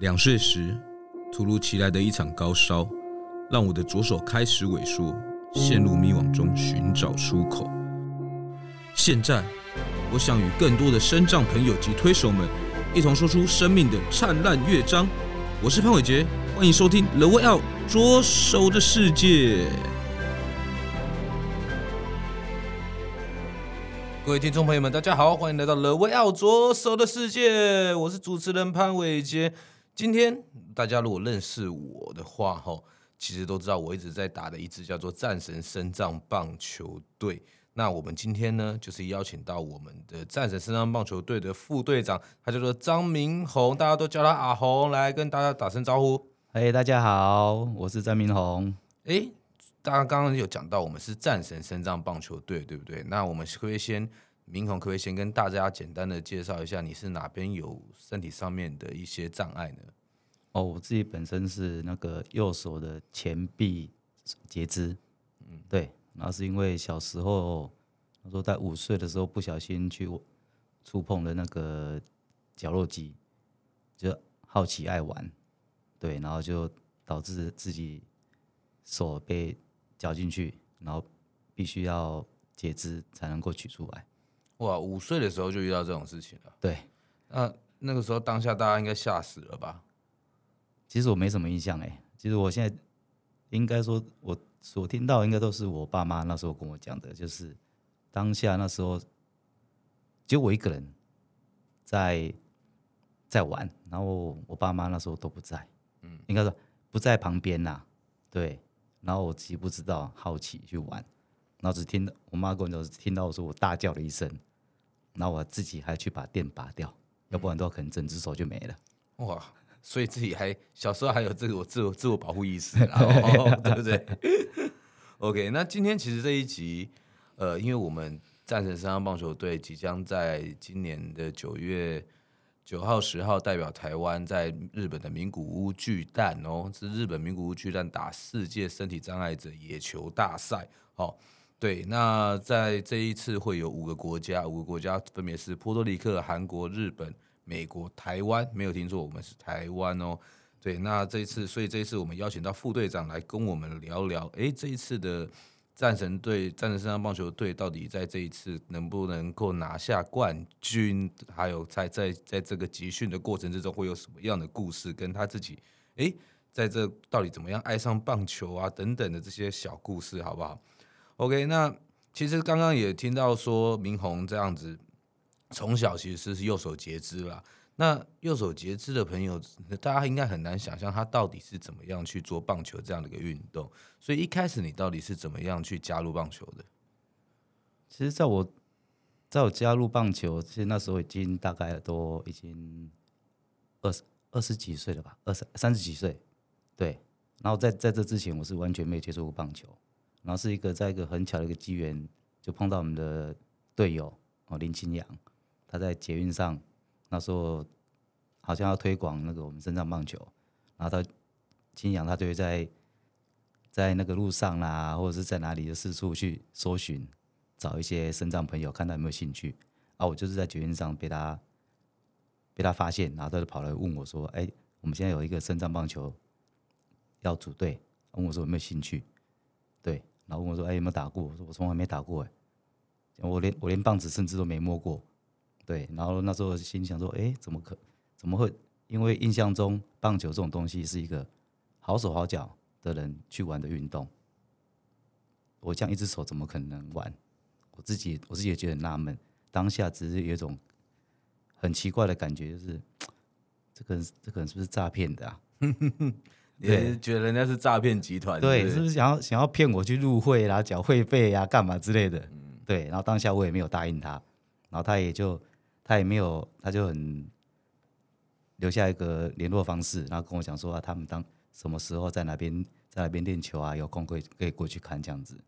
两岁时，突如其来的一场高烧，让我的左手开始萎缩，陷入迷惘中寻找出口。现在，我想与更多的身障朋友及推手们，一同说出生命的灿烂乐章。我是潘伟杰，欢迎收听《The Out 左手的世界》。各位听众朋友们，大家好，欢迎来到《The Out 左手的世界》，我是主持人潘伟杰。今天大家如果认识我的话，哈，其实都知道我一直在打的一支叫做战神身障棒球队。那我们今天呢，就是邀请到我们的战神身障棒球队的副队长，他叫做张明宏，大家都叫他阿宏，来跟大家打声招呼。嘿，大家好，我是张明宏。哎，大家刚刚有讲到我们是战神身障棒球队，对不对？那我们可不可以先？铭宏，可不可以先跟大家简单的介绍一下，你是哪边有身体上面的一些障碍呢？哦，我自己本身是那个右手的前臂截肢，嗯，对，那是因为小时候，他说在五岁的时候不小心去触碰了那个绞肉机，就好奇爱玩，对，然后就导致自己手被绞进去，然后必须要截肢才能够取出来。哇，五岁的时候就遇到这种事情了。对，那那个时候当下大家应该吓死了吧？其实我没什么印象哎，其实我现在应该说，我所听到应该都是我爸妈那时候跟我讲的，就是当下那时候就我一个人在在玩，然后我爸妈那时候都不在，嗯，应该说不在旁边呐，对，然后我自己不知道，好奇去玩，然后只听到我妈跟我讲，听到我说我大叫了一声。那我自己还去把电拔掉，要不然的话可能整只手就没了。哇！所以自己还小时候还有这个我自我自我保护意识，对不对？OK，那今天其实这一集，呃，因为我们战神身障棒球队即将在今年的九月九号、十号代表台湾在日本的名古屋巨蛋哦，是日本名古屋巨蛋打世界身体障碍者野球大赛，好。对，那在这一次会有五个国家，五个国家分别是波多黎各、韩国、日本、美国、台湾，没有听错，我们是台湾哦。对，那这一次，所以这一次我们邀请到副队长来跟我们聊聊，哎，这一次的战神队、战神身障棒球队到底在这一次能不能够拿下冠军？还有在在在这个集训的过程之中会有什么样的故事？跟他自己，哎，在这到底怎么样爱上棒球啊？等等的这些小故事，好不好？OK，那其实刚刚也听到说明宏这样子，从小其实是右手截肢啦。那右手截肢的朋友，大家应该很难想象他到底是怎么样去做棒球这样的一个运动。所以一开始你到底是怎么样去加入棒球的？其实，在我在我加入棒球，其实那时候已经大概都已经二十二十几岁了吧，二十三十几岁。对，然后在在这之前，我是完全没有接触过棒球。然后是一个在一个很巧的一个机缘，就碰到我们的队友哦林清阳，他在捷运上那时候好像要推广那个我们身障棒球，然后他清阳他就会在在那个路上啦，或者是在哪里的四处去搜寻，找一些身障朋友，看他有没有兴趣。啊，我就是在捷运上被他被他发现，然后他就跑来问我说：“哎，我们现在有一个身障棒球要组队，问我说有没有兴趣？”对。然后问我说：“哎，有没有打过？”我说：“我从来没打过，哎，我连我连棒子甚至都没摸过。”对，然后那时候心想说：“哎，怎么可怎么会？因为印象中棒球这种东西是一个好手好脚的人去玩的运动，我这样一只手怎么可能玩？我自己我自己也觉得很纳闷。当下只是有一种很奇怪的感觉，就是这个人这个人是不是诈骗的啊？” 也觉得人家是诈骗集团，对，是不是想要想要骗我去入会啦、缴会费呀、干嘛之类的？嗯、对，然后当下我也没有答应他，然后他也就他也没有，他就很留下一个联络方式，然后跟我讲说啊，他们当什么时候在哪边在哪边练球啊，有空可以可以过去看这样子。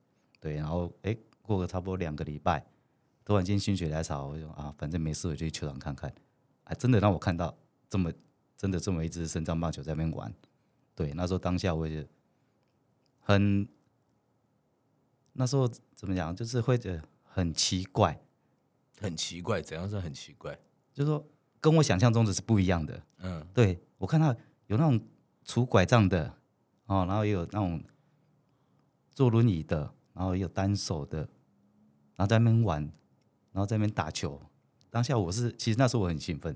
对，然后哎，过个差不多两个礼拜，突然间心血来潮，我就啊，反正没事，我就去球场看看，还真的让我看到这么真的这么一支身障棒球在那边玩。对，那时候当下我也很，那时候怎么讲，就是会觉得很奇怪，很奇怪，怎样是很奇怪？就是说跟我想象中的是不一样的。嗯，对，我看到有那种拄拐杖的，哦，然后也有那种坐轮椅的，然后也有单手的，然后在那边玩，然后在那边打球。当下我是，其实那时候我很兴奋，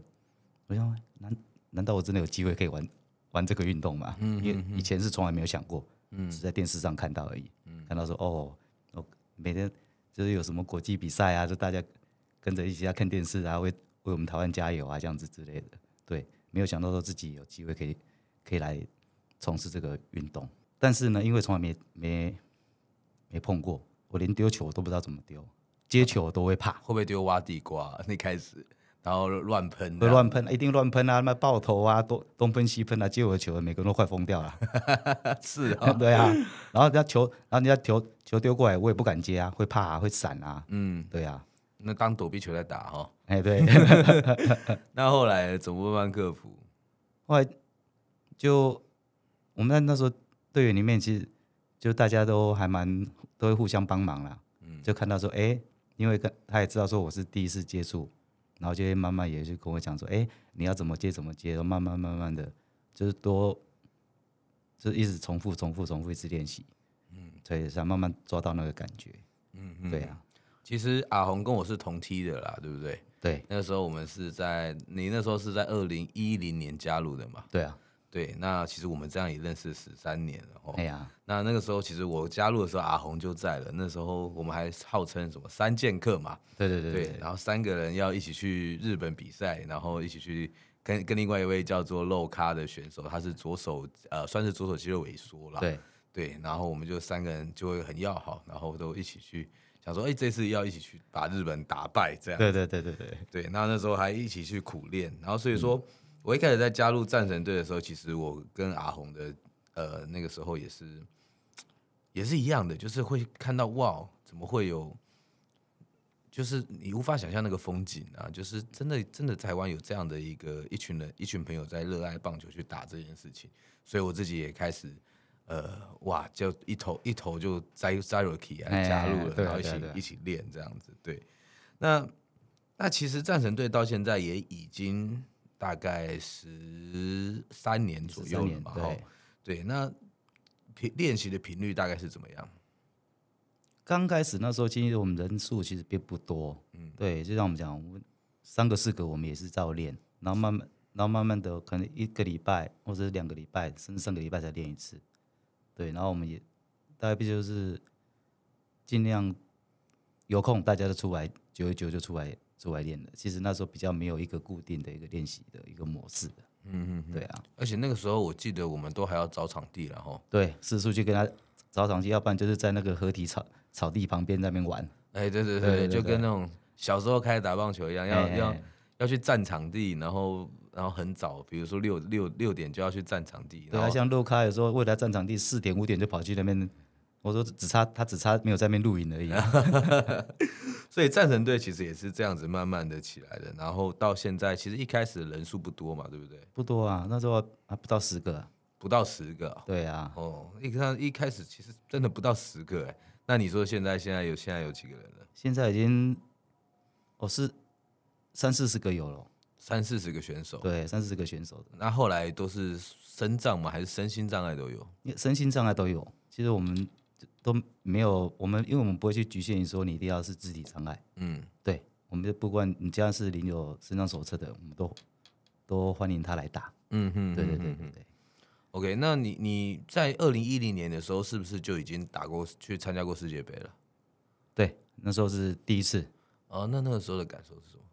我想，难难道我真的有机会可以玩玩这个运动嘛？嗯，因为以前是从来没有想过，嗯，只在电视上看到而已，嗯，看到说哦，哦，每天就是有什么国际比赛啊，就大家跟着一起在看电视啊，为为我们台湾加油啊，这样子之类的，对，没有想到说自己有机会可以可以来从事这个运动，但是呢，因为从来没没没碰过，我连丢球都不知道怎么丢，接球都会怕，会不会丢挖地瓜？那开始。然后乱喷，会乱喷，一定乱喷啊！那爆头啊，东东喷西喷啊，接我的球，每个人都快疯掉了。是啊，对啊。然后人家球，然后人家球球丢过来，我也不敢接啊，会怕啊，会闪啊。嗯，对啊。那当躲避球在打哈。哎，对。那后来怎么慢慢克服？后来就我们在那时候队员里面，其实就大家都还蛮都会互相帮忙啦。嗯，就看到说，哎，因为跟他也知道说我是第一次接触。然后就会慢慢也去跟我讲说，哎，你要怎么接怎么接，慢慢慢慢的，就是多，就一直重复重复重复一直练习，嗯，所以才慢慢抓到那个感觉，嗯嗯，对啊。其实阿红跟我是同梯的啦，对不对？对，那个时候我们是在你那时候是在二零一零年加入的嘛？对啊。对，那其实我们这样也认识十三年了哦。哎呀，那那个时候其实我加入的时候，阿红就在了。那时候我们还号称什么三剑客嘛？对对对。然后三个人要一起去日本比赛，然后一起去跟跟另外一位叫做肉咖的选手，他是左手呃算是左手肌肉萎缩了。对对，然后我们就三个人就会很要好，然后都一起去想说，哎，这次要一起去把日本打败这样。对对对对对对。那那时候还一起去苦练，然后所以说。嗯我一开始在加入战神队的时候，其实我跟阿红的呃那个时候也是也是一样的，就是会看到哇，怎么会有，就是你无法想象那个风景啊，就是真的真的台湾有这样的一个一群人一群朋友在热爱棒球去打这件事情，所以我自己也开始呃哇，就一头一头就栽栽入去啊，加入了，然后一起一起练这样子。对，那那其实战神队到现在也已经。大概十三年左右了嘛，对，对，那频练习的频率大概是怎么样？刚开始那时候，其实我们人数其实并不多，嗯，对，就像我们讲，我们三个四个，我们也是照练，然后慢慢，然后慢慢的，可能一个礼拜或者是两个礼拜，甚至三个礼拜才练一次，对，然后我们也大概必须就是尽量有空，大家都出来，久一久就出来。出来练的，其实那时候比较没有一个固定的一个练习的一个模式的，嗯嗯，对啊，而且那个时候我记得我们都还要找场地，然后对，四处去跟他找场地，要不然就是在那个合体草草地旁边那边玩，哎，对对对，就跟。那种小时候开始打棒球一样，要要要去占场地，然后然后很早，比如说六六六点就要去占场地，对啊，像路卡有时候为了占场地，四点五点就跑去那边。我说只差他只差没有在那边录影而已，所以战神队其实也是这样子慢慢的起来的，然后到现在其实一开始人数不多嘛，对不对？不多啊，那时候还不到十个，不到十个。对啊，哦，一看一开始其实真的不到十个哎，那你说现在现在有现在有几个人了？现在已经哦是三四十个有了，三四十个选手，对，三四十个选手。那后来都是身障吗？还是身心障碍都有？身心障碍都有。其实我们。都没有，我们因为我们不会去局限于说你一定要是肢体障碍，嗯，对，我们就不管你家是领有身障手册的，我们都都欢迎他来打，嗯哼，对对对对对。OK，那你你在二零一零年的时候是不是就已经打过去参加过世界杯了？对，那时候是第一次。哦，那那个时候的感受是什么？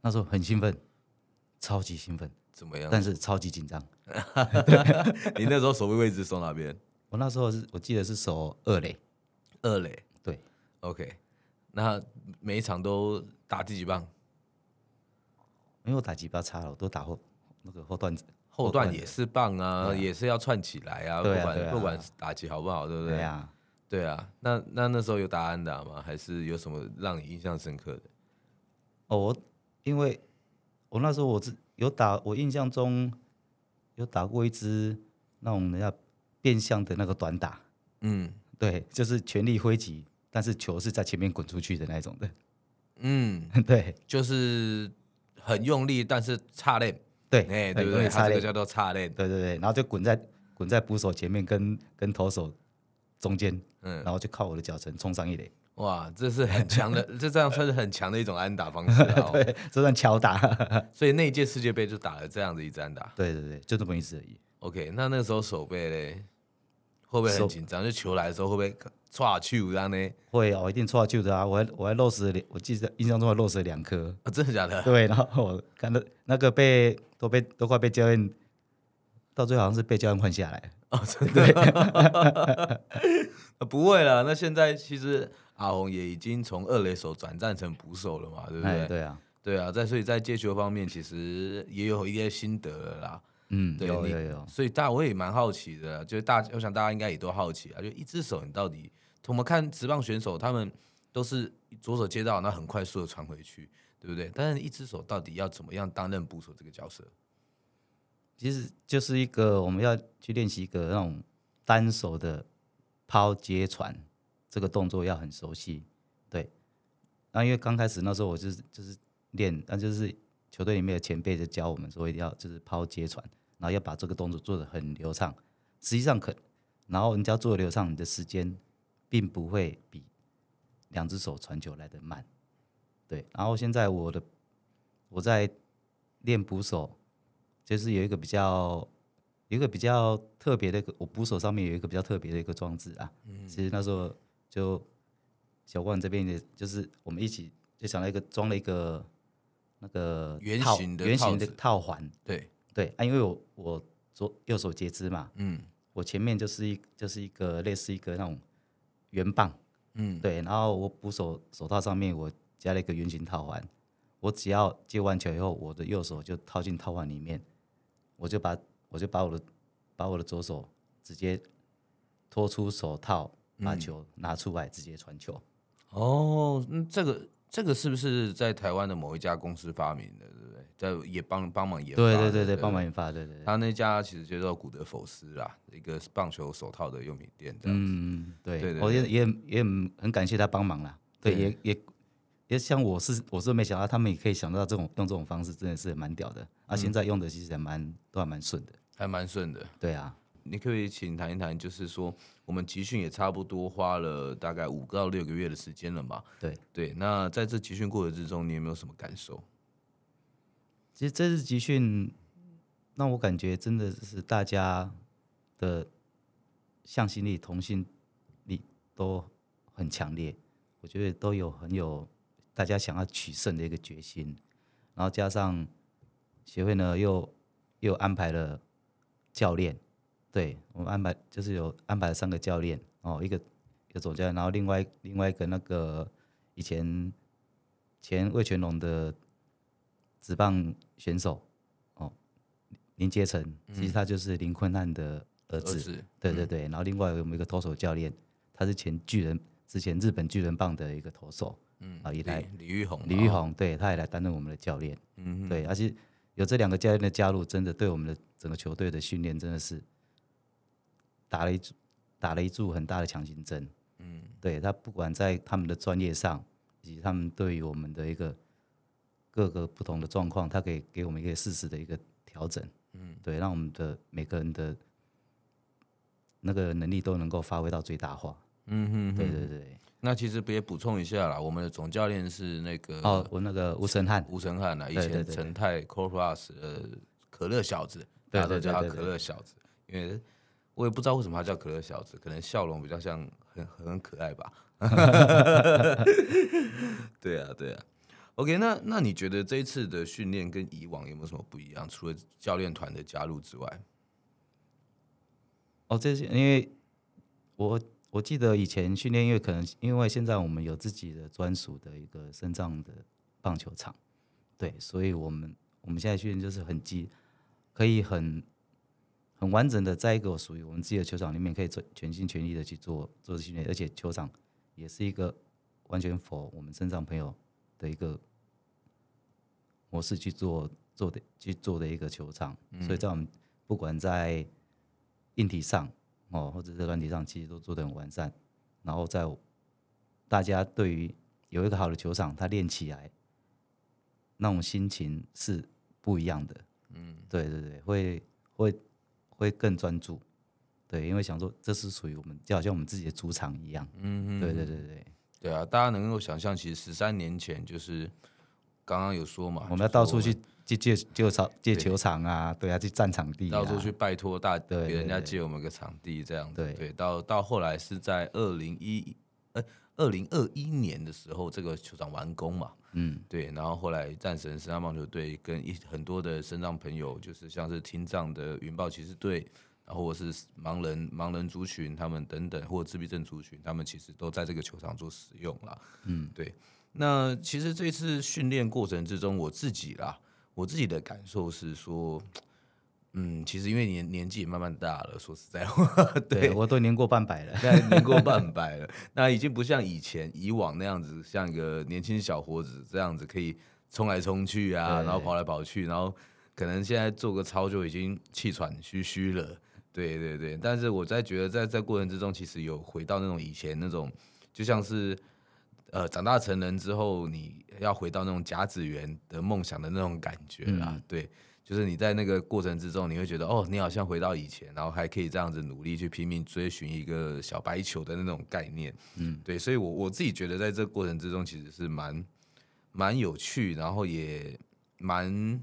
那时候很兴奋，超级兴奋，怎么样？但是超级紧张。你那时候守备位置守哪边？我那时候是我记得是守二垒，二垒对，OK，那每一场都打第几棒？因为我打击比较差了，我都打后那个后段子，后段也是棒啊，啊也是要串起来啊，啊，不管啊，不管打击好不好，对不对？对啊，对啊，那那那时候有打安打吗？还是有什么让你印象深刻的？哦，我因为我那时候我是有打，我印象中有打过一支那种人家。变相的那个短打，嗯，对，就是全力挥击，但是球是在前面滚出去的那种的，嗯，对，就是很用力，但是差练，对，哎，对不对？他这个叫做差练，对对对，然后就滚在滚在捕手前面跟跟投手中间，嗯，然后就靠我的脚程冲上一垒。哇，这是很强的，这这样算是很强的一种安打方式啊！对，这算敲打。所以那一届世界杯就打了这样子一支安打。对对对，就这么意思而已。OK，那那个时候守备嘞，会不会很紧张？就球来的时候会不会抓球这样呢？会哦，一定抓球的啊！我还我还漏失了，我记得印象中还漏失了两颗。啊，真的假的？对，然后我看到那个被都被都快被教练，到最后好像是被教练换下来。哦，真的？不会了，那现在其实。阿红也已经从二垒手转战成捕手了嘛，对不对？对啊，对啊，在所以在接球方面，其实也有一些心得了啦。嗯，对，有有有。所以大我也蛮好奇的，就是大，我想大家应该也都好奇啊，就一只手你到底，我们看职棒选手，他们都是左手接到，那很快速的传回去，对不对？但是一只手到底要怎么样担任捕手这个角色？其实就是一个我们要去练习一个那种单手的抛接传。这个动作要很熟悉，对。那因为刚开始那时候我就是就是练，那就是球队里面的前辈就教我们说一定要就是抛接传，然后要把这个动作做得很流畅。实际上可，然后人家做的流畅，你的时间并不会比两只手传球来的慢，对。然后现在我的我在练捕手，就是有一个比较有一个比较特别的一个，我捕手上面有一个比较特别的一个装置啊。嗯。其实那时候。就小冠这边的，就是我们一起就想到一个装了一个那个圆形的圆形的套环，对对啊，因为我我左右手截肢嘛，嗯，我前面就是一就是一个类似一个那种圆棒，嗯，对，然后我捕手手套上面我加了一个圆形套环，我只要接完球以后，我的右手就套进套环里面，我就把我就把我的把我的左手直接脱出手套。把球拿出来直接传球。哦，那这个这个是不是在台湾的某一家公司发明的？在也帮帮忙研发。对对对对，帮忙研发，对对对。他那家其实就叫做古德否斯啦，一个棒球手套的用品店这样。嗯，对对，我也也也很感谢他帮忙啦。对，也也也像我是我是没想到他们也可以想到这种用这种方式，真的是蛮屌的。啊，现在用的其实还蛮都还蛮顺的，还蛮顺的。对啊。你可以请谈一谈，就是说我们集训也差不多花了大概五到六个月的时间了嘛？对对。那在这集训过程之中，你有没有什么感受？其实这次集训让我感觉真的是大家的向心力、同心力都很强烈，我觉得都有很有大家想要取胜的一个决心，然后加上协会呢又又安排了教练。对，我们安排就是有安排了三个教练哦，一个一个总教练，然后另外另外一个那个以前前魏全龙的职棒选手哦，林杰成，其实他就是林坤汉的儿子，儿子。对对对，然后另外我们一个投手教练，他是前巨人之前日本巨人棒的一个投手，嗯，啊也来李玉红，李玉红，对，他也来担任我们的教练，嗯，对，而且有这两个教练的加入，真的对我们的整个球队的训练真的是。打了一注，打了一注很大的强心针。嗯，对，他不管在他们的专业上，以及他们对于我们的一个各个不同的状况，他可以给我们一个适时的一个调整。嗯，对，让我们的每个人的那个能力都能够发挥到最大化。嗯哼，哼，对对对。那其实别补充一下啦，我们的总教练是那个哦，我那个吴成汉，吴成汉啊，以前成泰 Core Plus 的可乐小子，大家都叫他可乐小子，因为。我也不知道为什么他叫可乐小子，可能笑容比较像很很可爱吧。对啊，对啊。OK，那那你觉得这一次的训练跟以往有没有什么不一样？除了教练团的加入之外，哦，这些因为我我记得以前训练，因为可能因为现在我们有自己的专属的一个身障的棒球场，对，所以我们我们现在训练就是很基，可以很。很完整的，在一个属于我们自己的球场里面，可以做全心全意的去做做训练，而且球场也是一个完全 for 我们身障朋友的一个模式去做做的去做的一个球场，嗯、所以在我们不管在硬体上哦，或者是软体上，其实都做的很完善。然后在大家对于有一个好的球场，他练起来那种心情是不一样的。嗯，对对对，会会会更专注。对，因为想说这是属于我们，就好像我们自己的主场一样。嗯嗯，对对对对，对啊，大家能够想象，其实十三年前就是刚刚有说嘛，我们要到处去借借借场借球场啊，对，对啊，去占场地，到处去拜托大给人家借我们个场地这样子。对，对，对，对，到到后来是在二零一呃二零二一年的时候，这个球场完工嘛。嗯，对，然后后来战神身障棒球队跟一很多的身障朋友，就是像是听障的云豹骑士队。然后或是盲人、盲人族群，他们等等，或者自闭症族群，他们其实都在这个球场做使用了。嗯，对。那其实这次训练过程之中，我自己啦，我自己的感受是说，嗯，其实因为年年纪也慢慢大了，说实在话，对，对我都年过半百了，年过半 百了，那已经不像以前以往那样子，像一个年轻小伙子这样子可以冲来冲去啊，然后跑来跑去，然后可能现在做个操就已经气喘吁吁了。对对对，但是我在觉得在在过程之中，其实有回到那种以前那种，就像是呃长大成人之后，你要回到那种甲子园的梦想的那种感觉啦。嗯、对，就是你在那个过程之中，你会觉得哦，你好像回到以前，然后还可以这样子努力去拼命追寻一个小白球的那种概念。嗯，对，所以我我自己觉得在这个过程之中，其实是蛮蛮有趣，然后也蛮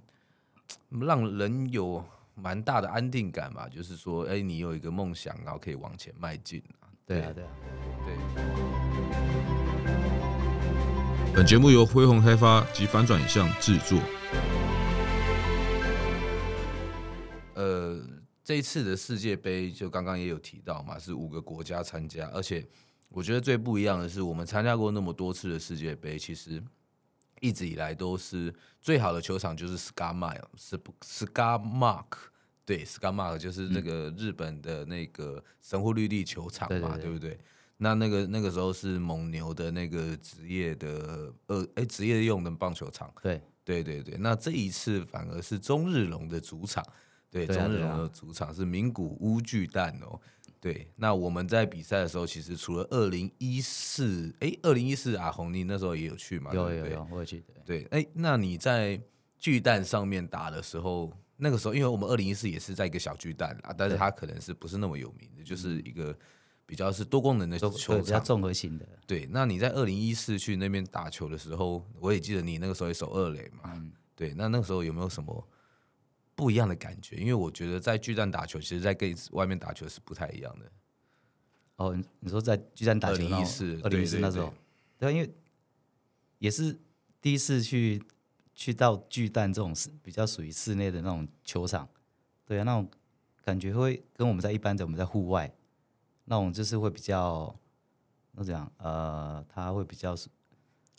让人有。蛮大的安定感吧，就是说，哎，你有一个梦想，然后可以往前迈进啊。对啊，对啊，对。本节目由恢宏开发及反转影像制作。呃，这一次的世界杯，就刚刚也有提到嘛，是五个国家参加，而且我觉得最不一样的是，我们参加过那么多次的世界杯，其实。一直以来都是最好的球场，就是 Scar Mile，是 Scar Mark，对，Scar Mark 就是那个日本的那个神户绿地球场嘛，对，不对？那那个那个时候是蒙牛的那个职业的呃，哎，职业用的棒球场，对，对对对。那这一次反而是中日龙的主场，对，对啊、中日龙的主场是名古屋巨蛋哦。对，那我们在比赛的时候，其实除了二零一四，哎，二零一四啊红你那时候也有去嘛？有有有，我记得。对，哎，那你在巨蛋上面打的时候，那个时候，因为我们二零一四也是在一个小巨蛋啊，但是它可能是不是那么有名的，就是一个比较是多功能的球场，比较综合性的。对，那你在二零一四去那边打球的时候，我也记得你那个时候也守二垒嘛。嗯、对，那那个时候有没有什么？不一样的感觉，因为我觉得在巨蛋打球，其实在跟外面打球是不太一样的。哦，你说在巨蛋打球，二零一四，二零一四那时候，对，因为也是第一次去去到巨蛋这种是比较属于室内的那种球场，对啊，那种感觉会跟我们在一般的我们在户外那种就是会比较，那怎样？呃，它会比较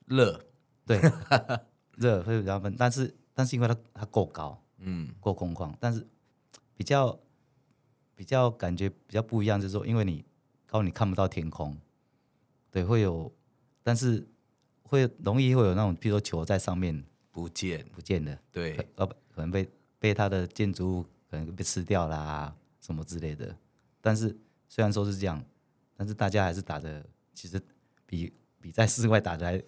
热，对，热会比较闷，但是但是因为它它够高。嗯，够空旷，但是比较比较感觉比较不一样，就是说，因为你高，你看不到天空，对，会有，但是会容易会有那种，比如说球在上面不见。不见的，对，呃可能被被它的建筑物可能被吃掉啦，什么之类的。但是虽然说是这样，但是大家还是打的，其实比比在室外打的还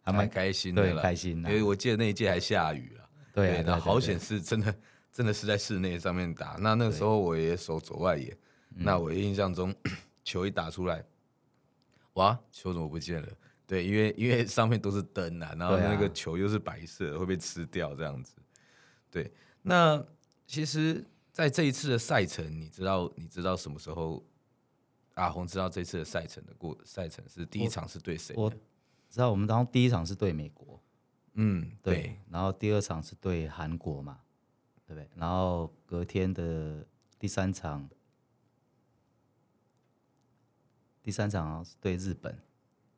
还蛮开心的，对，开心。因为我记得那一届还下雨了。对，那好险是真的，真的是在室内上面打。那那个时候我也守左外野，那我印象中球一打出来，哇，球怎么不见了？对，因为因为上面都是灯啊，然后那个球又是白色，会被吃掉这样子。对，那其实在这一次的赛程，你知道你知道什么时候？阿红知道这次的赛程的过赛程是第一场是对谁？我知道，我们当中第一场是对美国。嗯，对，对，然后第二场是对韩国嘛，对不对？然后隔天的第三场，第三场是对日本，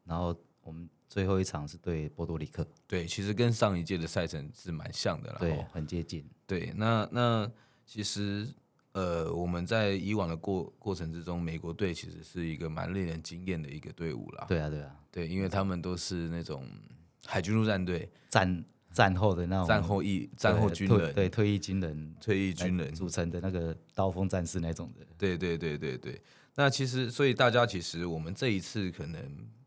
然后我们最后一场是对波多黎克。对，其实跟上一届的赛程是蛮像的啦，对，很接近。对，那那其实呃，我们在以往的过过程之中，美国队其实是一个蛮令人惊艳的一个队伍啦。对啊，对啊，对，因为他们都是那种。海军陆战队。战战后的那种战后役战后军人，对退役军人。退役军人。组成的那个刀锋战士那种的，对对对对对。那其实，所以大家其实我们这一次可能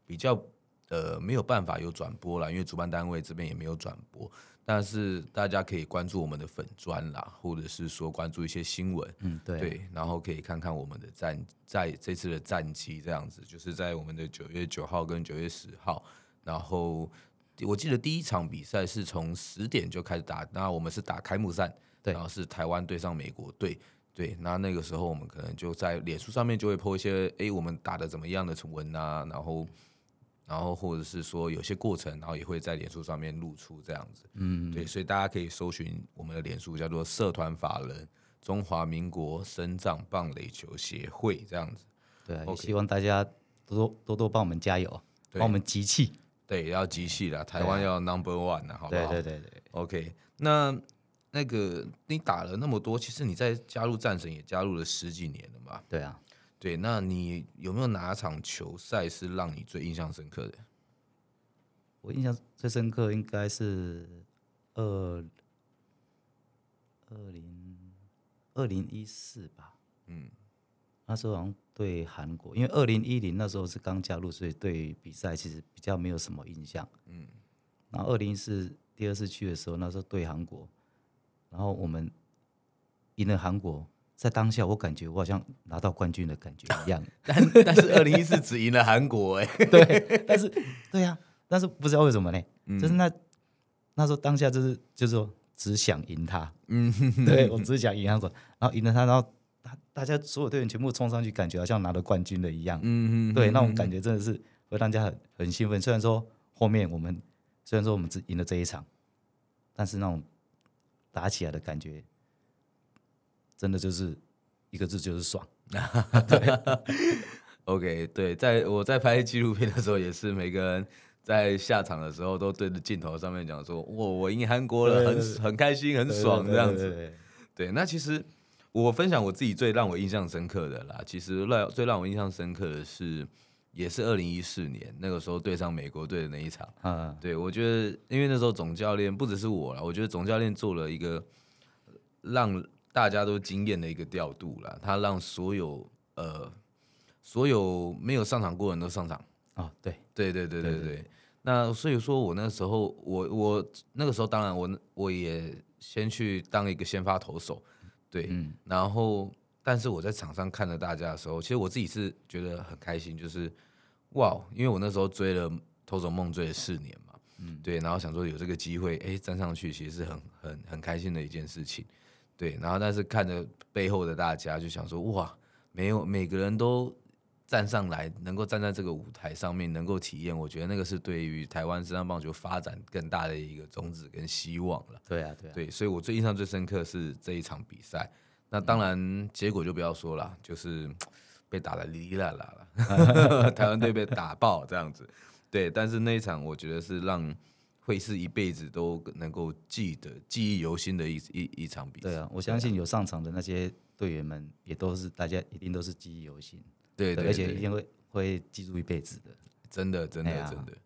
比较呃没有办法有转播了，因为主办单位这边也没有转播。但是大家可以关注我们的粉砖啦，或者是说关注一些新闻，嗯，对，对，然后可以看看我们的战，在这次的战绩这样子，就是在我们的九月九号跟九月十号，然后我记得第一场比赛是从十点就开始打，那我们是打开幕战，对，然后是台湾对上美国队。对，那那个时候我们可能就在脸书上面就会 po 一些，哎，我们打的怎么样的文啊，然后，然后或者是说有些过程，然后也会在脸书上面露出这样子。嗯，对，所以大家可以搜寻我们的脸书，叫做社团法人中华民国生长棒垒球协会这样子。对，也希望大家多多多多帮我们加油，帮我们集气。对，要集气了，台湾要 number one 了，好不好？对对对对。OK，那。那个你打了那么多，其实你在加入战神也加入了十几年了嘛？对啊，对，那你有没有哪场球赛是让你最印象深刻的？我印象最深刻应该是二二零二零一四吧。嗯，那时候好像对韩国，因为二零一零那时候是刚加入，所以对比赛其实比较没有什么印象。嗯，然后二零一四第二次去的时候，那时候对韩国。然后我们赢了韩国，在当下我感觉我好像拿到冠军的感觉一样。但但是二零一四只赢了韩国哎，对，但是对呀、啊，但是不知道为什么呢？嗯、就是那那时候当下就是就是说只想赢他，嗯，对我只想赢韩国，然后赢了他，然后大大家所有队员全部冲上去，感觉好像拿了冠军的一样，嗯嗯，对，那种感觉真的是会让大家很很兴奋。虽然说后面我们虽然说我们只赢了这一场，但是那种。打起来的感觉，真的就是一个字，就是爽。对，OK，对，在我在拍纪录片的时候，也是每个人在下场的时候都对着镜头上面讲说：“我，我赢韩国了，很很开心，很爽。”这样子。对，那其实我分享我自己最让我印象深刻的啦，其实让最让我印象深刻的是。也是二零一四年那个时候对上美国队的那一场，嗯，对，我觉得因为那时候总教练不只是我了，我觉得总教练做了一个让大家都惊艳的一个调度了，他让所有呃所有没有上场过的人都上场。啊、哦，对，对对对对对，对，对，那所以说我那时候我我那个时候当然我我也先去当一个先发投手，对，嗯，然后但是我在场上看着大家的时候，其实我自己是觉得很开心，就是。哇，因为我那时候追了偷走梦追了四年嘛，嗯，对，然后想说有这个机会，哎，站上去其实是很很很开心的一件事情，对，然后但是看着背后的大家，就想说哇，没有每个人都站上来，能够站在这个舞台上面，能够体验，我觉得那个是对于台湾职棒棒球发展更大的一个宗旨跟希望了。对啊，对啊，对，所以我最印象最深刻是这一场比赛。那当然结果就不要说了，就是。被打的哩哩啦啦了，台湾队被打爆这样子，对，但是那一场我觉得是让会是一辈子都能够记得、记忆犹新的一一一场比赛。对啊，我相信有上场的那些队员们也都是大家一定都是记忆犹新，对，而且一定会会记住一辈子的。真的，真的，真的，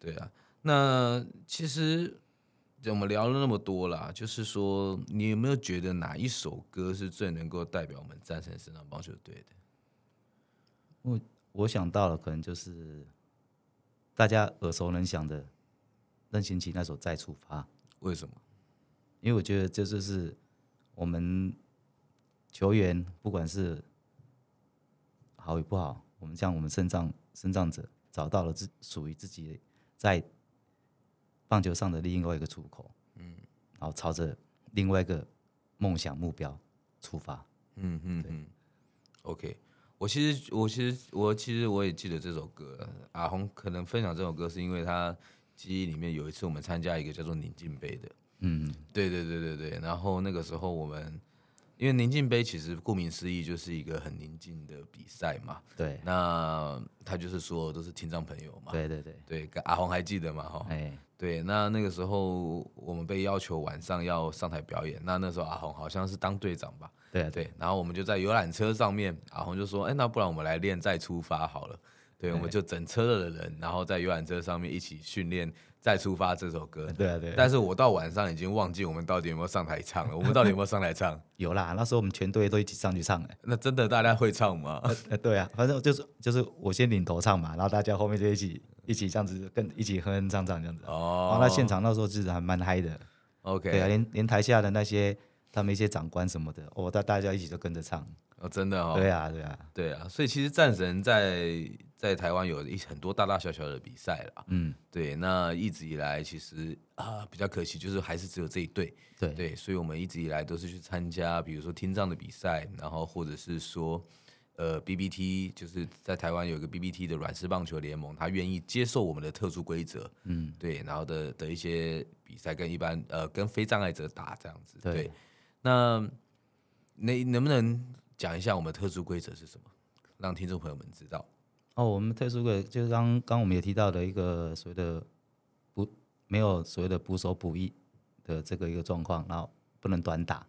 对啊。那其实我们聊了那么多啦，就是说你有没有觉得哪一首歌是最能够代表我们战神身上棒球队的？我我想到了，可能就是大家耳熟能详的任贤齐那首《再出发》。为什么？因为我觉得这就是我们球员，不管是好与不好，我们像我们身障身障者，找到了自属于自己在棒球上的另外一个出口。嗯，然后朝着另外一个梦想目标出发。嗯嗯嗯，OK。我其实，我其实，我其实我也记得这首歌。阿红可能分享这首歌，是因为他记忆里面有一次我们参加一个叫做宁静杯的。嗯，对对对对对。然后那个时候我们，因为宁静杯其实顾名思义就是一个很宁静的比赛嘛。对。那他就是说都是听障朋友嘛。对对对。对，阿红还记得嘛？哈。哎。对，那那个时候我们被要求晚上要上台表演。那那时候阿红好像是当队长吧。对啊，对，然后我们就在游览车上面，阿红就说：“哎，那不然我们来练再出发好了。”对，我们就整车的人，然后在游览车上面一起训练再出发这首歌。对啊，对。但是我到晚上已经忘记我们到底有没有上台唱了。我们到底有没有上台唱？有啦，那时候我们全队都一起上去唱。那真的大家会唱吗？呃，对啊，反正就是就是我先领头唱嘛，然后大家后面就一起一起这样子跟一起哼哼唱唱这样子。哦。然后那现场那时候其实还蛮嗨的。OK，对啊，连连台下的那些他们一些长官什么的，哦，大大家一起都跟着唱。哦，真的哦。对啊，对啊，对啊，所以其实战神在在台湾有一很多大大小小的比赛了。嗯，对，那一直以来其实啊比较可惜，就是还是只有这一队。对对，所以我们一直以来都是去参加，比如说听障的比赛，然后或者是说呃 BBT，就是在台湾有一个 BBT 的软式棒球联盟，他愿意接受我们的特殊规则。嗯，对，然后的的一些比赛跟一般呃跟非障碍者打这样子。对，对那那能不能？讲一下我们特殊规则是什么，让听众朋友们知道。哦，我们特殊的就是刚刚我们也提到的一个所谓的不没有所谓的捕手捕役的这个一个状况，然后不能短打，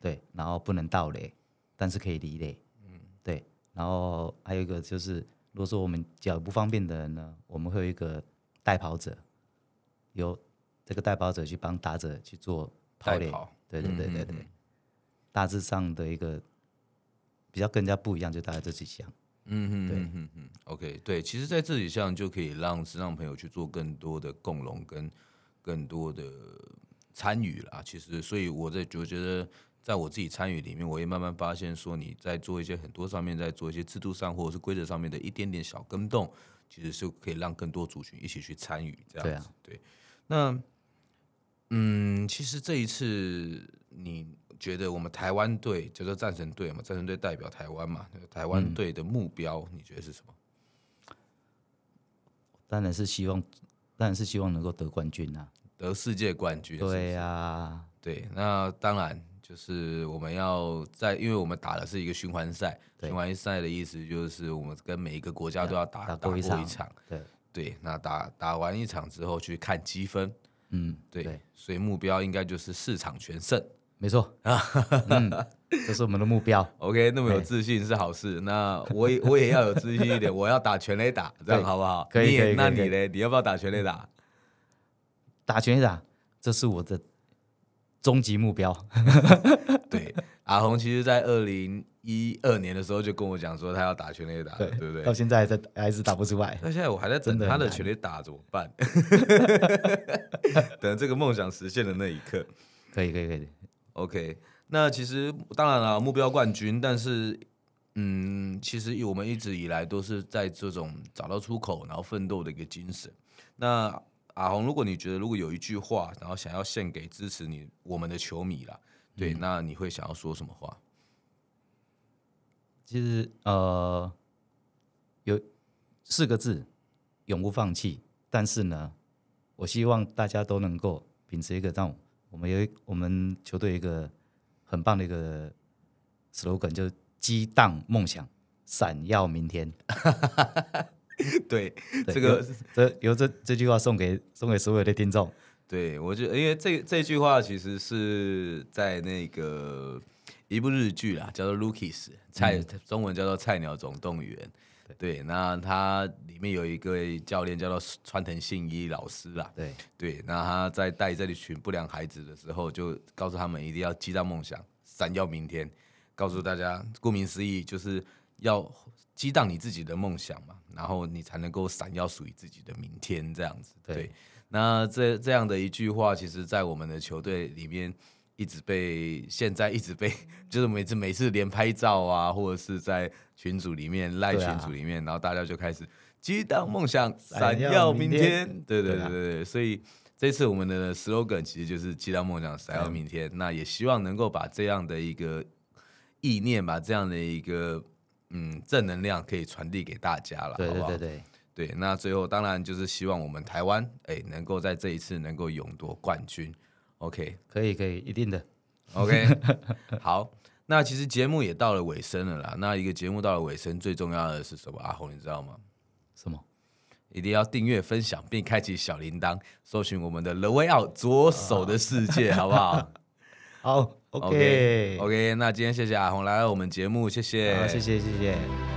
对，然后不能倒垒，但是可以离垒，嗯，对，然后还有一个就是，如果说我们脚不方便的人呢，我们会有一个代跑者，由这个代跑者去帮打者去做跑垒，对对对对对，嗯嗯嗯大致上的一个。比较跟人家不一样，就大概这几项。嗯嗯，对，嗯嗯，OK，对，其实，在这几项就可以让时尚朋友去做更多的共融跟更多的参与啦。其实，所以我在就觉得，在我自己参与里面，我也慢慢发现，说你在做一些很多上面，在做一些制度上或者是规则上面的一点点小更动，其实是可以让更多族群一起去参与这样子。对啊，对。那，嗯，其实这一次你。觉得我们台湾队叫做战神队嘛，战神队代表台湾嘛，台湾队的目标、嗯、你觉得是什么？当然是希望，当然是希望能够得冠军啊，得世界冠军。对呀、啊，对，那当然就是我们要在，因为我们打的是一个循环赛，循环赛的意思就是我们跟每一个国家都要打打过一场，对。对，那打打完一场之后去看积分，嗯，对，对。所以目标应该就是四场全胜。没错啊，嗯，这是我们的目标。OK，那么有自信是好事。那我也我也要有自信一点，我要打全垒打，这样好不好？可以。那你呢？你要不要打全垒打？打全垒打，这是我的终极目标。对，阿红其实，在二零一二年的时候就跟我讲说，他要打全垒打，对不对？到现在还在还是打不出来。那现在我还在等他的全垒打怎么办？等这个梦想实现的那一刻，可以，可以，可以。OK，那其实当然了，目标冠军，但是，嗯，其实我们一直以来都是在这种找到出口，然后奋斗的一个精神。那阿红，如果你觉得如果有一句话，然后想要献给支持你我们的球迷啦，对，嗯、那你会想要说什么话？其实呃，有四个字，永不放弃。但是呢，我希望大家都能够秉持一个这种。我们有一我们球队一个很棒的一个 slogan，就是激荡梦想，闪耀明天。对，对，这个这由这这句话送给送给所有的听众。对，我觉得，因为这这句话其实是在那个一部日剧啦，叫做《Rookies》，菜中文叫做《菜鸟总动员》。对，那他里面有一个教练叫做川藤信一老师啦。对对，那他在带这里群不良孩子的时候，就告诉他们一定要激荡梦想，闪耀明天。告诉大家，顾名思义，就是要激荡你自己的梦想嘛，然后你才能够闪耀属于自己的明天。这样子，对。对那这这样的一句话，其实在我们的球队里面。一直被现在一直被 就是每次每次连拍照啊，或者是在群组里面赖群组里面，然后大家就开始激荡梦想，闪耀明天。对对对对，所以这次我们的 slogan 其实就是激荡梦想，闪耀明天。那也希望能够把这样的一个意念，把这样的一个嗯正能量可以传递给大家了，好不好？对对对，那最后当然就是希望我们台湾哎能够在这一次能够勇夺冠军。OK，可以，可以，一定的。OK，好，那其实节目也到了尾声了啦。那一个节目到了尾声，最重要的是什么？阿红，你知道吗？什么？一定要订阅、分享并开启小铃铛，搜寻我们的 The Way Out 左手的世界，好不好？好 okay, 那今天谢谢阿红来到我们节目，谢谢，谢谢，谢谢。